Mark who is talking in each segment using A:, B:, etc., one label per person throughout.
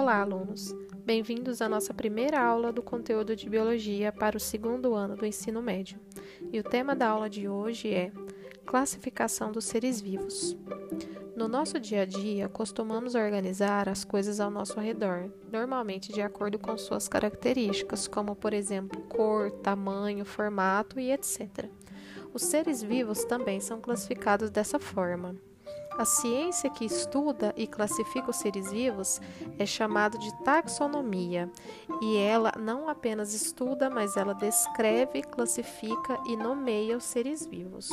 A: Olá, alunos! Bem-vindos à nossa primeira aula do conteúdo de Biologia para o segundo ano do ensino médio. E o tema da aula de hoje é Classificação dos seres vivos. No nosso dia a dia, costumamos organizar as coisas ao nosso redor, normalmente de acordo com suas características, como, por exemplo, cor, tamanho, formato e etc. Os seres vivos também são classificados dessa forma. A ciência que estuda e classifica os seres vivos é chamada de taxonomia, e ela não apenas estuda, mas ela descreve, classifica e nomeia os seres vivos.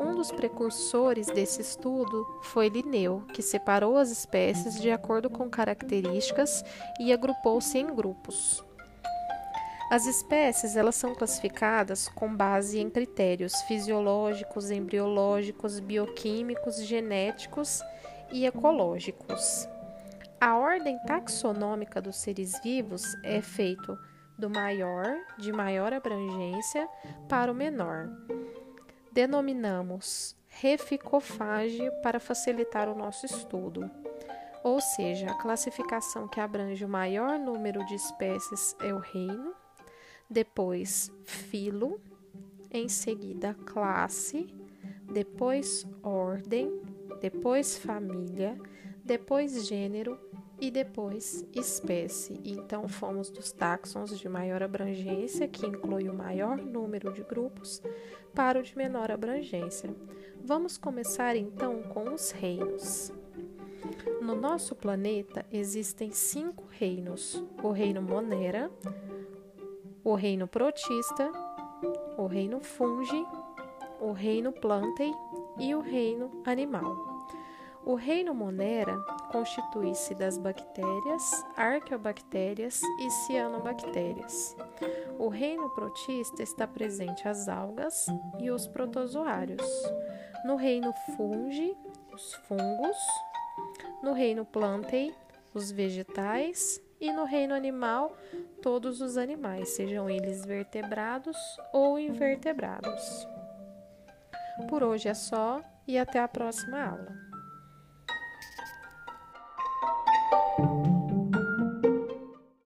A: Um dos precursores desse estudo foi Linneu, que separou as espécies de acordo com características e agrupou-se em grupos. As espécies elas são classificadas com base em critérios fisiológicos, embriológicos, bioquímicos, genéticos e ecológicos. A ordem taxonômica dos seres vivos é feita do maior, de maior abrangência, para o menor. Denominamos reficofage para facilitar o nosso estudo. Ou seja, a classificação que abrange o maior número de espécies é o reino, depois filo, em seguida classe, depois ordem, depois família, depois gênero e depois espécie. Então, fomos dos táxons de maior abrangência, que inclui o maior número de grupos, para o de menor abrangência. Vamos começar então com os reinos. No nosso planeta existem cinco reinos: o reino Monera, o reino protista, o reino fungi, o reino plantei e o reino animal. O reino monera constitui-se das bactérias, arqueobactérias e cianobactérias. O reino protista está presente as algas e os protozoários. No reino fungi, os fungos. No reino plantei, os vegetais e no reino animal, todos os animais, sejam eles vertebrados ou invertebrados. Por hoje é só e até a próxima aula.